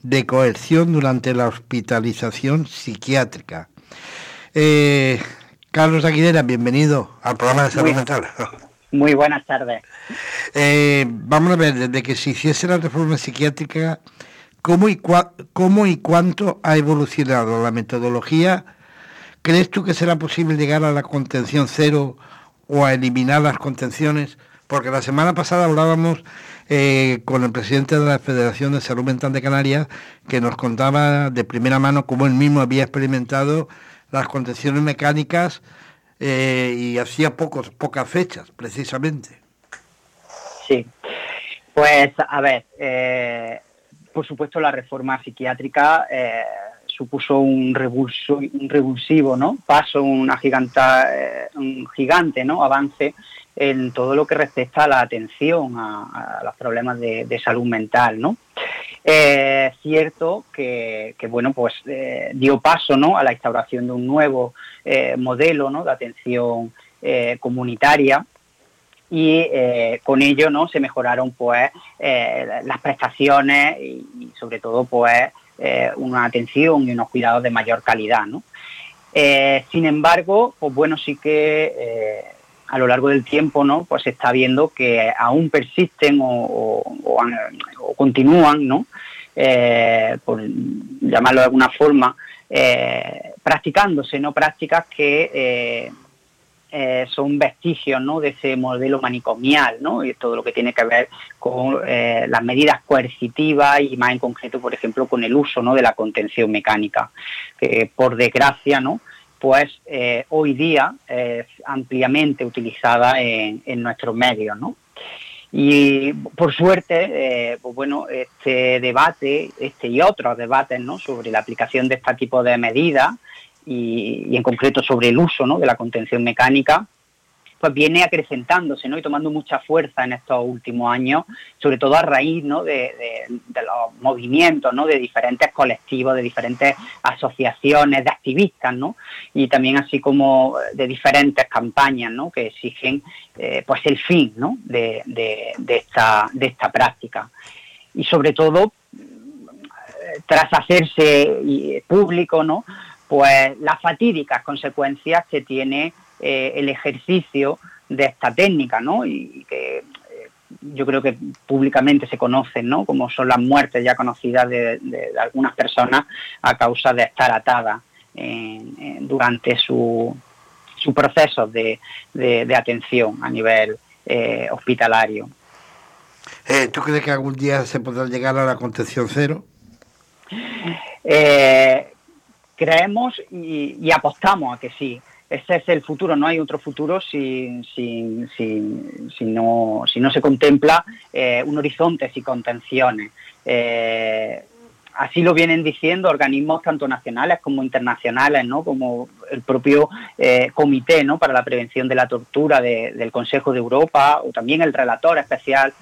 de coerción durante la hospitalización psiquiátrica. Eh, Carlos Aguilera, bienvenido al programa de salud mental. Muy buenas tardes. Eh, vamos a ver, desde que se hiciese la reforma psiquiátrica, ¿cómo y, ¿cómo y cuánto ha evolucionado la metodología? ¿Crees tú que será posible llegar a la contención cero o a eliminar las contenciones? Porque la semana pasada hablábamos eh, con el presidente de la Federación de Salud Mental de Canarias, que nos contaba de primera mano cómo él mismo había experimentado las contenciones mecánicas eh, y hacía pocos, pocas fechas, precisamente. Sí, pues a ver, eh, por supuesto la reforma psiquiátrica eh, supuso un, un revulsivo ¿no? paso, una giganta, un gigante ¿no? avance en todo lo que respecta a la atención a, los problemas de, salud mental, ¿no? Es cierto que, bueno, pues eh, dio paso ¿no? a la instauración de un nuevo eh, modelo ¿no? de atención eh, comunitaria y con ello no se mejoraron pues las prestaciones y, sobre todo pues una atención y unos cuidados de mayor calidad ¿no? sin embargo pues bueno sí que a lo largo del tiempo, ¿no? Pues se está viendo que aún persisten o, continúan, ¿no? Eh, por llamarlo de alguna forma, eh, practicándose, ¿no? Prácticas que eh, son vestigios, ¿no? De ese modelo manicomial, ¿no? Y todo lo que tiene que ver con las medidas coercitivas y más en concreto, por ejemplo, con el uso, ¿no? De la contención mecánica, que por desgracia, ¿no? Pues eh, hoy día es ampliamente utilizada en, nuestros medios, ¿no? Y por suerte, eh, pues bueno, este debate, este y otros debates, ¿no? Sobre la aplicación de este tipo de medidas y, y en concreto sobre el uso, ¿no? De la contención mecánica, pues viene acrecentándose ¿no? y tomando mucha fuerza en estos últimos años, sobre todo a raíz ¿no? de, los movimientos ¿no? de diferentes colectivos, de diferentes asociaciones, de activistas, ¿no? y también así como de diferentes campañas ¿no? que exigen eh, pues el fin ¿no? de, esta, de esta práctica. Y sobre todo, tras hacerse público, ¿no? pues las fatídicas consecuencias que tiene eh, el ejercicio de esta técnica, ¿no? Y, que eh, yo creo que públicamente se conocen, ¿no? Como son las muertes ya conocidas de, algunas personas a causa de estar atadas durante su, su proceso de, atención a nivel eh, hospitalario. ¿Tú crees que algún día se podrá llegar a la contención cero? creemos y, apostamos a que sí ese es el futuro, no hay otro futuro si, si, si, no, si no se contempla eh, un horizonte sin contenciones. Eh, así lo vienen diciendo organismos tanto nacionales como internacionales, ¿no? como el propio eh, Comité ¿no? para la Prevención de la Tortura del Consejo de Europa o también el relator especial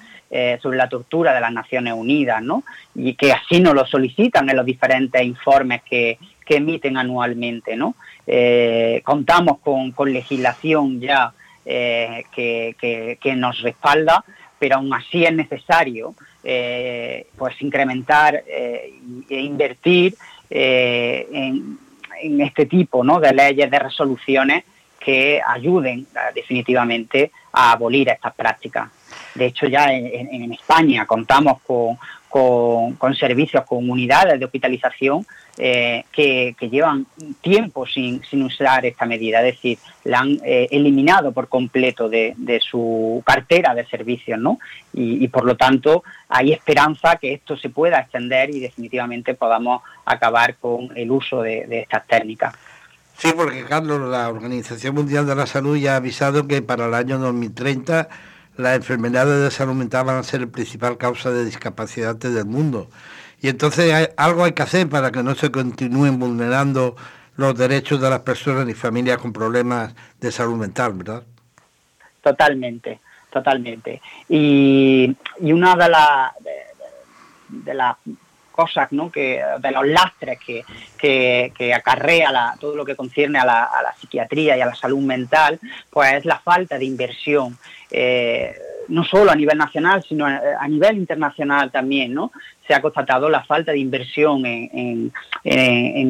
sobre la tortura de las Naciones Unidas, ¿no? y que así nos lo solicitan en los diferentes informes que, que emiten anualmente. ¿no? Eh, contamos con, legislación ya eh, que, nos respalda, pero aún así es necesario eh, pues incrementar e invertir en, este tipo de leyes, de resoluciones que ayuden definitivamente a abolir estas prácticas. De hecho, ya en, España contamos con, con, servicios, con unidades de hospitalización eh, que, llevan tiempo sin, usar esta medida, es decir, la han eh, eliminado por completo de, su cartera de servicios, ¿no? Y, por lo tanto hay esperanza que esto se pueda extender y definitivamente podamos acabar con el uso de, de estas técnicas. Sí, porque Carlos, la Organización Mundial de la Salud ya ha avisado que para el año 2030 las enfermedades de salud mental van a ser la principal causa de discapacidad del mundo. Y entonces algo hay que hacer para que no se continúen vulnerando los derechos de las personas y familias con problemas de salud mental, ¿verdad? Totalmente, totalmente. Y, una de, de, las cosas, ¿no? que, de los lastres que, que, acarrea todo lo que concierne a la, la, psiquiatría y a la salud mental, pues es la falta de inversión. Eh, no solo a nivel nacional, sino a, nivel internacional también, ¿no? Se ha constatado la falta de inversión en,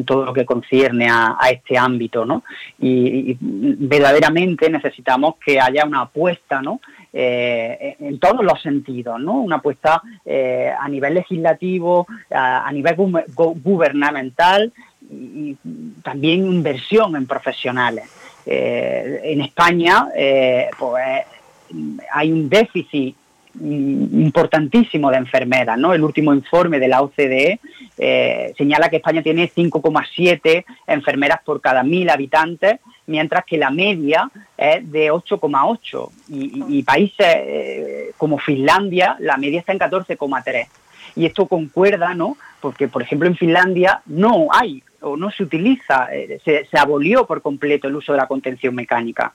todo lo que concierne a, este ámbito, ¿no? Y, verdaderamente necesitamos que haya una apuesta, ¿no? Eh, en todos los sentidos, ¿no? Una apuesta eh, a nivel legislativo, a, nivel gubernamental y, también inversión en profesionales. Eh, en España, pues hay un déficit importantísimo de enfermeras, ¿no? El último informe de la OCDE eh, señala que España tiene 5,7 enfermeras por cada mil habitantes, mientras que la media es de 8,8 y, países eh, como Finlandia la media está en 14,3 y esto concuerda, ¿no? Porque por ejemplo en Finlandia no hay o no se utiliza, eh, se, se abolió por completo el uso de la contención mecánica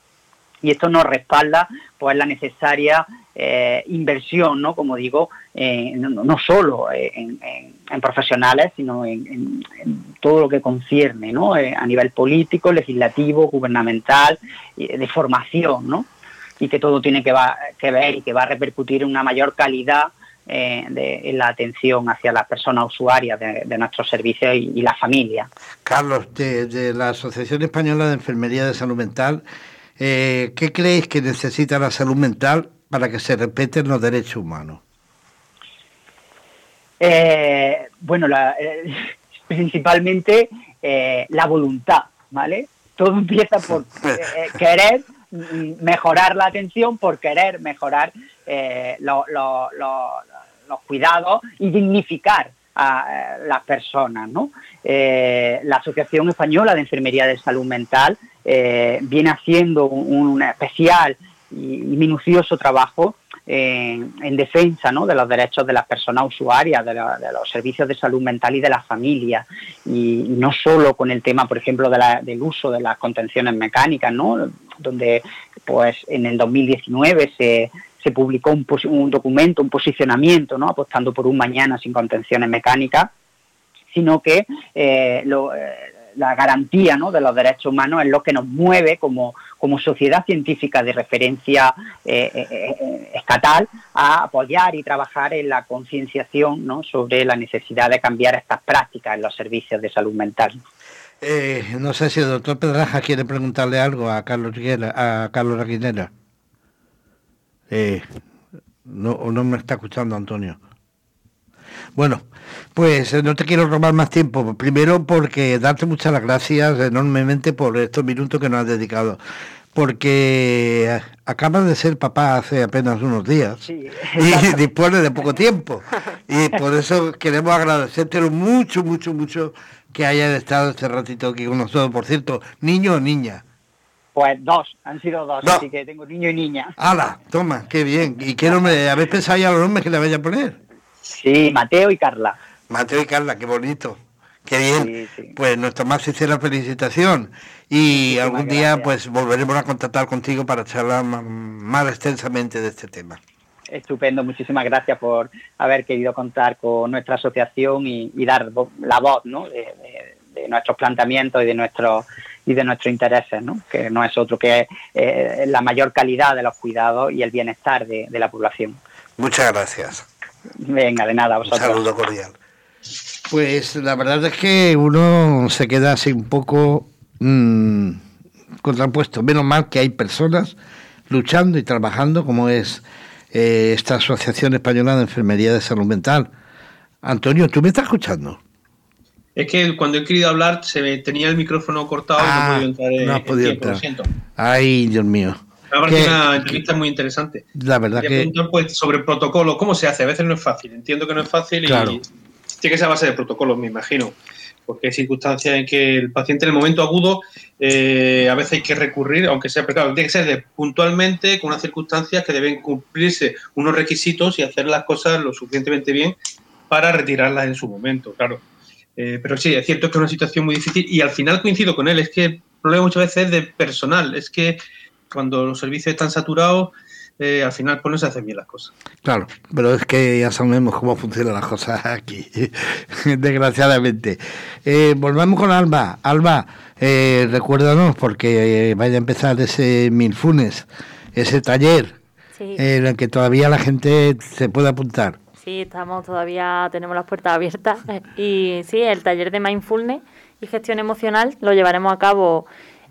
y esto nos respalda pues la necesaria eh, inversión, ¿no? Como digo, eh, no, solo eh, en, profesionales, sino en, todo lo que concierne, ¿no? a nivel político, legislativo, gubernamental, de formación, ¿no? Y que todo tiene que, ver y que va a repercutir en una mayor calidad de, en la atención hacia las personas usuarias de, nuestros servicios y, la familia. Carlos, de, la Asociación Española de Enfermería de Salud Mental, ¿qué creéis que necesita la salud mental para que se respeten los derechos humanos? Eh, bueno, eh, principalmente la voluntad, ¿vale? Todo empieza por querer mejorar la atención, por querer mejorar los cuidados y dignificar a las personas, ¿no? la Asociación Española de Enfermería de Salud Mental eh, viene haciendo un, especial y, minucioso trabajo en defensa ¿no? de los derechos de las personas usuarias, de, los servicios de salud mental y de las familias, y, no solo con el tema, por ejemplo, del uso de las contenciones mecánicas, ¿no? donde pues en el 2019 se, se publicó un, un, documento, un posicionamiento, ¿no? apostando por un mañana sin contenciones mecánicas, sino que eh, lo, eh, la garantía ¿no? de los derechos humanos es lo que nos mueve como, como sociedad científica de referencia eh, eh, eh, estatal a apoyar y trabajar en la concienciación ¿no? sobre la necesidad de cambiar estas prácticas en los servicios de salud mental. no sé si el doctor Pedraja quiere preguntarle algo a Carlos a Carlos Raquinera. no, no me está escuchando Antonio. Bueno, pues eh, no te quiero robar más tiempo. Primero porque darte muchas las gracias enormemente por estos minutos que nos has dedicado. Porque acabas de ser papá hace apenas unos días y dispone de poco tiempo. Y por eso queremos agradecerte mucho, mucho, mucho que hayas estado este ratito aquí con nosotros. Por cierto, ¿niño o niña? Pues dos, han sido dos, así que tengo niño y niña. ¡Hala! Toma, qué bien. ¿Y qué nombre? ¿Habéis pensado ya los nombres que le vaya a poner? Sí, Mateo y Carla. Mateo y Carla, qué bonito. Qué bien. Pues nuestra más sincera felicitación. Y algún día pues volveremos a contactar contigo para charlar más, extensamente de este tema. Estupendo, muchísimas gracias por haber querido contar con nuestra asociación y, dar la voz ¿no? de, nuestros planteamientos y de nuestros y de nuestros intereses, ¿no? que no es otro que eh, la mayor calidad de los cuidados y el bienestar de, de la población. Muchas gracias. Venga, de nada, vosotros. Un saludo cordial. Pues la verdad es que uno se queda así un poco mmm, contrapuesto. Menos mal que hay personas luchando y trabajando, como es eh, esta Asociación Española de Enfermería de Salud Mental. Antonio, ¿tú me estás escuchando? Es que cuando he querido hablar se me tenía el micrófono cortado y no he ah, podido entrar. No has podido entrar. Ay, Dios mío. Una entrevista muy interesante. La verdad que. Pues, sobre protocolo, ¿cómo se hace? A veces no es fácil. Entiendo que no es fácil y tiene que ser a base de protocolos, me imagino. Porque hay circunstancias en que el paciente en el momento agudo eh, a veces hay que recurrir, aunque sea precado, tiene que ser puntualmente con unas circunstancias que deben cumplirse unos requisitos y hacer las cosas lo suficientemente bien para retirarlas en su momento, claro. Eh, pero sí, es cierto que es una situación muy difícil y al final coincido con él, es que el problema muchas veces es de personal, es que cuando los servicios están saturados, eh, al final pues no se hacen bien las cosas. Claro, pero es que ya sabemos cómo funcionan las cosas aquí, desgraciadamente. Eh, volvemos con Alba. Alba, eh, recuérdanos, porque vaya a empezar ese Milfunes, ese taller en el que todavía la gente se puede apuntar. Sí, estamos todavía, tenemos las puertas abiertas. Y sí, el taller de mindfulness y gestión emocional lo llevaremos a cabo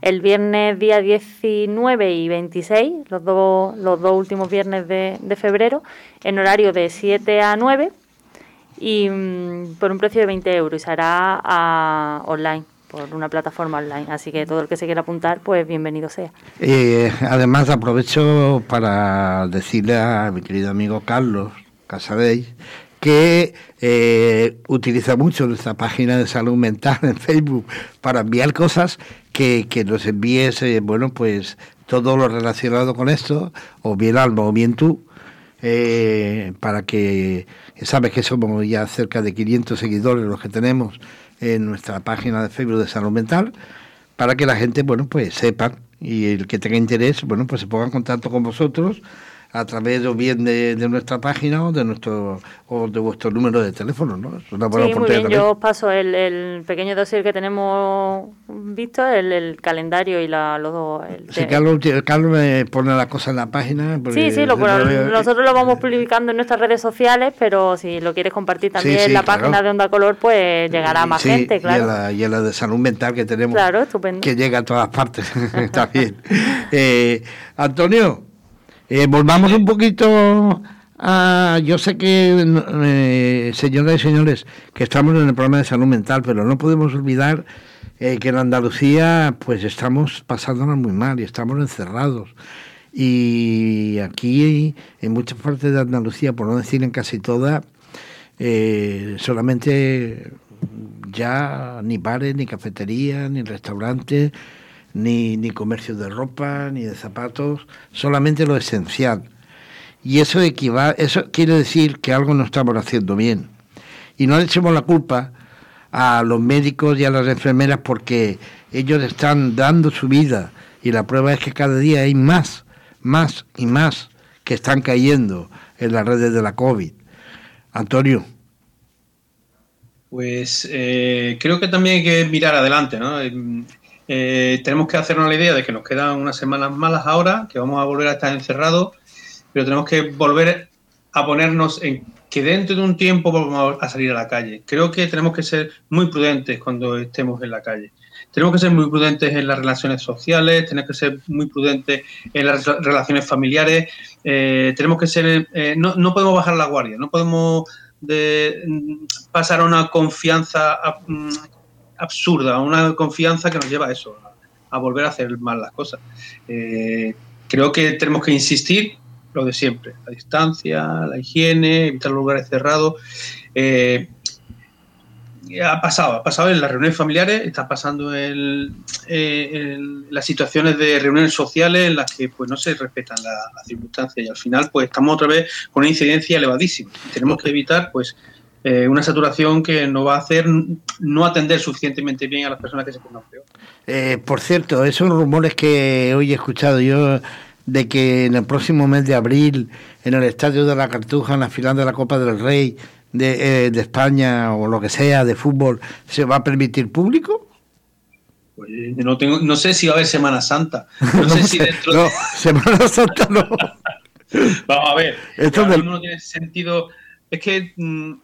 el viernes día 19 y 26, los dos, los dos últimos viernes de, febrero, en horario de 7 a 9 y mm, por un precio de 20 euros y se hará a, online por una plataforma online. Así que todo el que se quiera apuntar, pues bienvenido sea. Eh, además, aprovecho para decirle a mi querido amigo Carlos Casadei que eh, utiliza mucho nuestra página de salud mental en Facebook para enviar cosas que, nos envíes, eh, bueno, pues todo lo relacionado con esto, o bien Alma o bien tú, eh, para que, sabes que somos ya cerca de 500 seguidores los que tenemos en nuestra página de Facebook de salud mental, para que la gente, bueno, pues sepa y el que tenga interés, bueno, pues se ponga en contacto con vosotros a través o bien de, nuestra página o de nuestro o de vuestro número de teléfono, ¿no? Es una buena sí, muy bien. Yo os paso el, pequeño dossier que tenemos visto, el, calendario y la, los dos. sí, Carlos, Carlos, me pone las cosas en la página. Sí, sí, lo, nosotros lo vamos publicando en nuestras redes sociales, pero si lo quieres compartir también en la página de Onda Color, pues llegará a más gente, claro. Y a, la, de salud mental que tenemos, claro, estupendo. que llega a todas partes. Está bien. Eh, Antonio. Eh, volvamos un poquito a... Yo sé que, eh, señoras y señores, que estamos en el problema de salud mental, pero no podemos olvidar eh, que en Andalucía pues estamos pasándonos muy mal y estamos encerrados. Y aquí, en muchas partes de Andalucía, por no decir en casi todas, solamente ya ni bares, ni cafeterías, ni restaurantes ni, ni comercio de ropa, ni de zapatos, solamente lo esencial. Y eso, equivale, eso quiere decir que algo no estamos haciendo bien. Y no le echemos la culpa a los médicos y a las enfermeras porque ellos están dando su vida y la prueba es que cada día hay más, más y más que están cayendo en las redes de la COVID. Antonio. Pues eh, creo que también hay que mirar adelante, ¿no? Eh, tenemos que hacernos la idea de que nos quedan unas semanas malas ahora, que vamos a volver a estar encerrados, pero tenemos que volver a ponernos en que dentro de un tiempo vamos a salir a la calle. Creo que tenemos que ser muy prudentes cuando estemos en la calle. Tenemos que ser muy prudentes en las relaciones sociales, tenemos que ser muy prudentes en las relaciones familiares, eh, tenemos que ser, eh, no, no, podemos bajar la guardia, no podemos de, mm, pasar a una confianza mm, absurda, una confianza que nos lleva a eso, a, volver a hacer mal las cosas. Eh, creo que tenemos que insistir lo de siempre, la distancia, la higiene, evitar los lugares cerrados. Eh, ha pasado, ha pasado en las reuniones familiares, está pasando en, las situaciones de reuniones sociales en las que pues no se respetan las circunstancias y al final pues estamos otra vez con una incidencia elevadísima. Tenemos que evitar pues eh, una saturación que no va a hacer no atender suficientemente bien a las personas que se peor. Eh, por cierto, esos rumores que hoy he escuchado yo de que en el próximo mes de abril, en el Estadio de la Cartuja, en la final de la Copa del Rey de, eh, de España o lo que sea, de fútbol, ¿se va a permitir público? Pues no, tengo, no sé si va a haber Semana Santa. No, sé si dentro no, Semana Santa no. Vamos a ver. Esto no tiene sentido. Es que mm,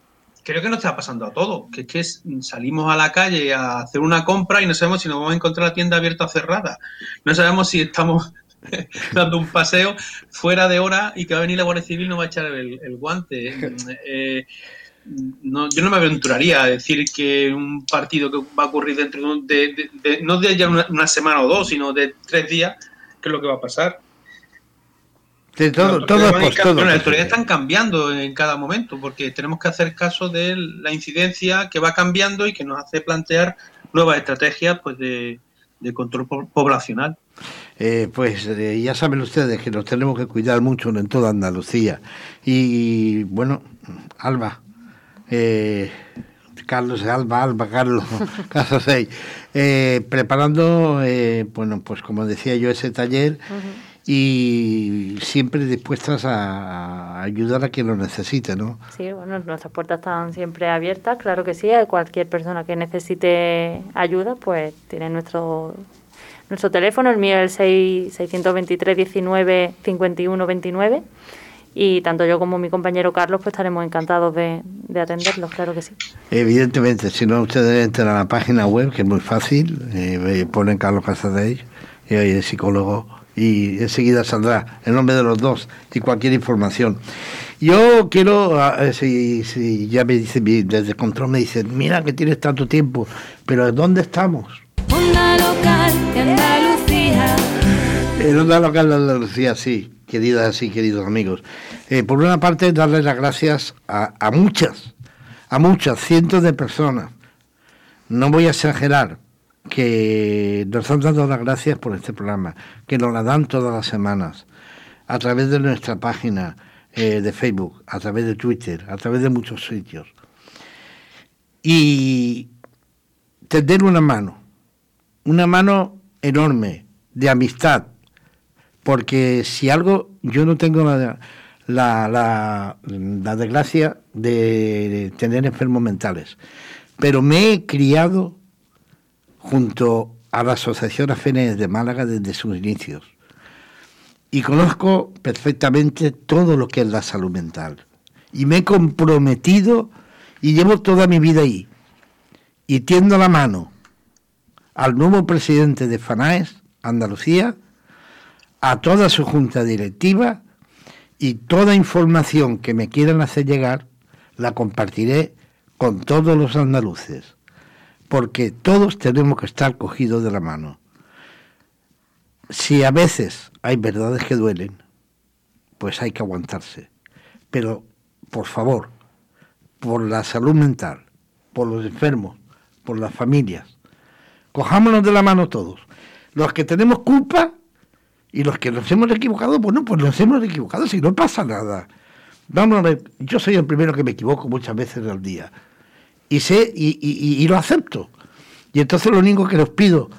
creo que nos está pasando a todos, que es que salimos a la calle a hacer una compra y no sabemos si nos vamos a encontrar la tienda abierta o cerrada. No sabemos si estamos dando un paseo fuera de hora y que va a venir la Guardia Civil y nos va a echar el, guante. Eh, no, yo no me aventuraría a decir que un partido que va a ocurrir dentro de, no de ya una semana o dos, sino de tres días, ¿qué es lo que va a pasar? Todo, todo, las autoridades están cambiando en cada momento porque tenemos que hacer caso de la incidencia que va cambiando y que nos hace plantear nuevas estrategias pues de, control poblacional. Eh, pues eh, ya saben ustedes que nos tenemos que cuidar mucho en toda Andalucía. Y, bueno, Alba, eh, Carlos, Alba, Alba, Carlos, Carlos 6, preparando, bueno, pues como decía yo, ese taller y siempre dispuestas a, ayudar a quien lo necesite, ¿no? Sí, bueno, nuestras puertas están siempre abiertas, claro que sí, a cualquier persona que necesite ayuda, pues tiene nuestro nuestro teléfono, el mío es el 623 19 51 29 y tanto yo como mi compañero Carlos pues estaremos encantados de, atenderlos, claro que sí. Evidentemente, si no ustedes entran a la página web, que es muy fácil, eh, ponen Carlos Casadei y ahí el psicólogo y enseguida saldrá el nombre de los dos y cualquier información. Yo quiero, ah, eh, si, ya me dice, desde control me dicen, mira que tienes tanto tiempo, pero ¿dónde estamos? Onda local de Andalucía. En Onda local de Andalucía, sí queridas y queridos amigos. Eh, por una parte, darles las gracias a, a, muchas, a muchas, cientos de personas. No voy a exagerar que nos han dado las gracias por este programa, que nos la dan todas las semanas, a través de nuestra página eh, de Facebook, a través de Twitter, a través de muchos sitios. Y tender una mano, una mano enorme de amistad, porque si algo, yo no tengo la, desgracia de tener enfermos mentales, pero me he criado junto a la Asociación Afenes de Málaga desde sus inicios. Y conozco perfectamente todo lo que es la salud mental. Y me he comprometido y llevo toda mi vida ahí. Y tiendo la mano al nuevo presidente de FANAES, Andalucía, a toda su junta directiva y toda información que me quieran hacer llegar la compartiré con todos los andaluces, porque todos tenemos que estar cogidos de la mano. Si a veces hay verdades que duelen, pues hay que aguantarse. Pero, por favor, por la salud mental, por los enfermos, por las familias, cojámonos de la mano todos. Los que tenemos culpa, y los que nos hemos equivocado, bueno, pues nos hemos equivocado, si no pasa nada. Vamos a ver, yo soy el primero que me equivoco muchas veces al día. Y sé, y, lo acepto. Y entonces lo único que les pido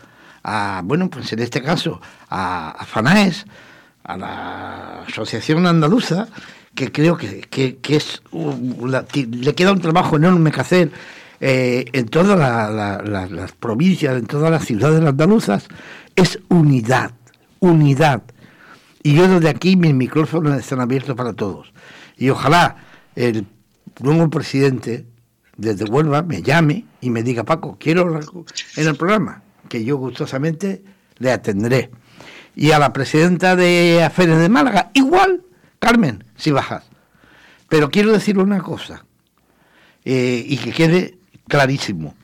a, bueno, pues en este caso, a, FANAES, a la Asociación Andaluza, que creo que, es le queda un trabajo enorme que hacer eh, en todas las provincias, en todas las ciudades andaluzas, es unidad unidad. Y yo desde aquí mis micrófonos están abiertos para todos. Y ojalá el nuevo presidente desde Huelva me llame y me diga, Paco, quiero en el programa, que yo gustosamente le atendré. Y a la presidenta de Aferes de Málaga, igual, Carmen, si bajas. Pero quiero decir una cosa, eh, y que quede clarísimo.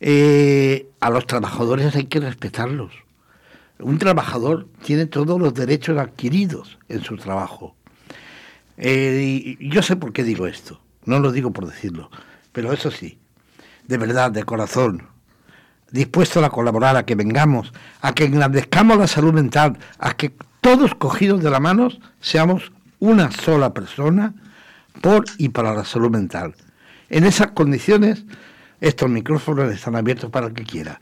Eh, a los trabajadores hay que respetarlos un trabajador tiene todos los derechos adquiridos en su trabajo. Eh, y yo sé por qué digo esto, no lo digo por decirlo, pero eso sí, de verdad, de corazón, dispuesto a colaborar, a que vengamos, a que engrandezcamos la salud mental, a que todos cogidos de la mano seamos una sola persona por y para la salud mental. En esas condiciones, estos micrófonos están abiertos para el que quiera.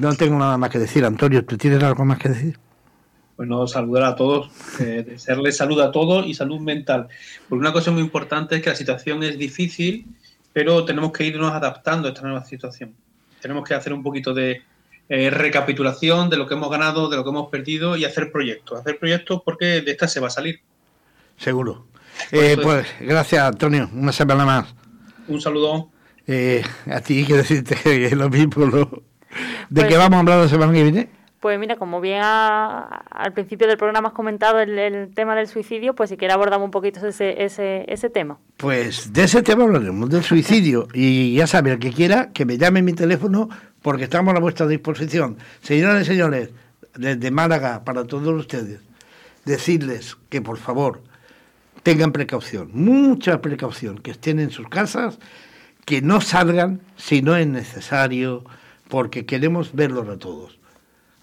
No tengo nada más que decir. Antonio, ¿tú tienes algo más que decir? Bueno, saludar a todos, eh, salud a todos y salud mental. Porque una cosa muy importante es que la situación es difícil, pero tenemos que irnos adaptando a esta nueva situación. Tenemos que hacer un poquito de eh, recapitulación de lo que hemos ganado, de lo que hemos perdido y hacer proyectos. Hacer proyectos porque de esta se va a salir. Seguro. Eh, pues gracias, Antonio. Una semana más. Un saludo. Eh, a ti, que decirte que es lo mismo. ¿no? ¿De qué pues vamos a hablar la semana que viene? Pues mira, como bien al principio del programa has comentado el, tema del suicidio, pues si quiere abordamos un poquito ese, ese, ese tema. Pues de ese tema hablaremos, del suicidio. Y ya sabe, el que quiera, que me llame en mi teléfono, porque estamos a vuestra disposición. Señoras y señores, desde Málaga, para todos ustedes, decirles que por favor tengan precaución, mucha precaución, que estén en sus casas, que no salgan si no es necesario porque queremos verlos a todos.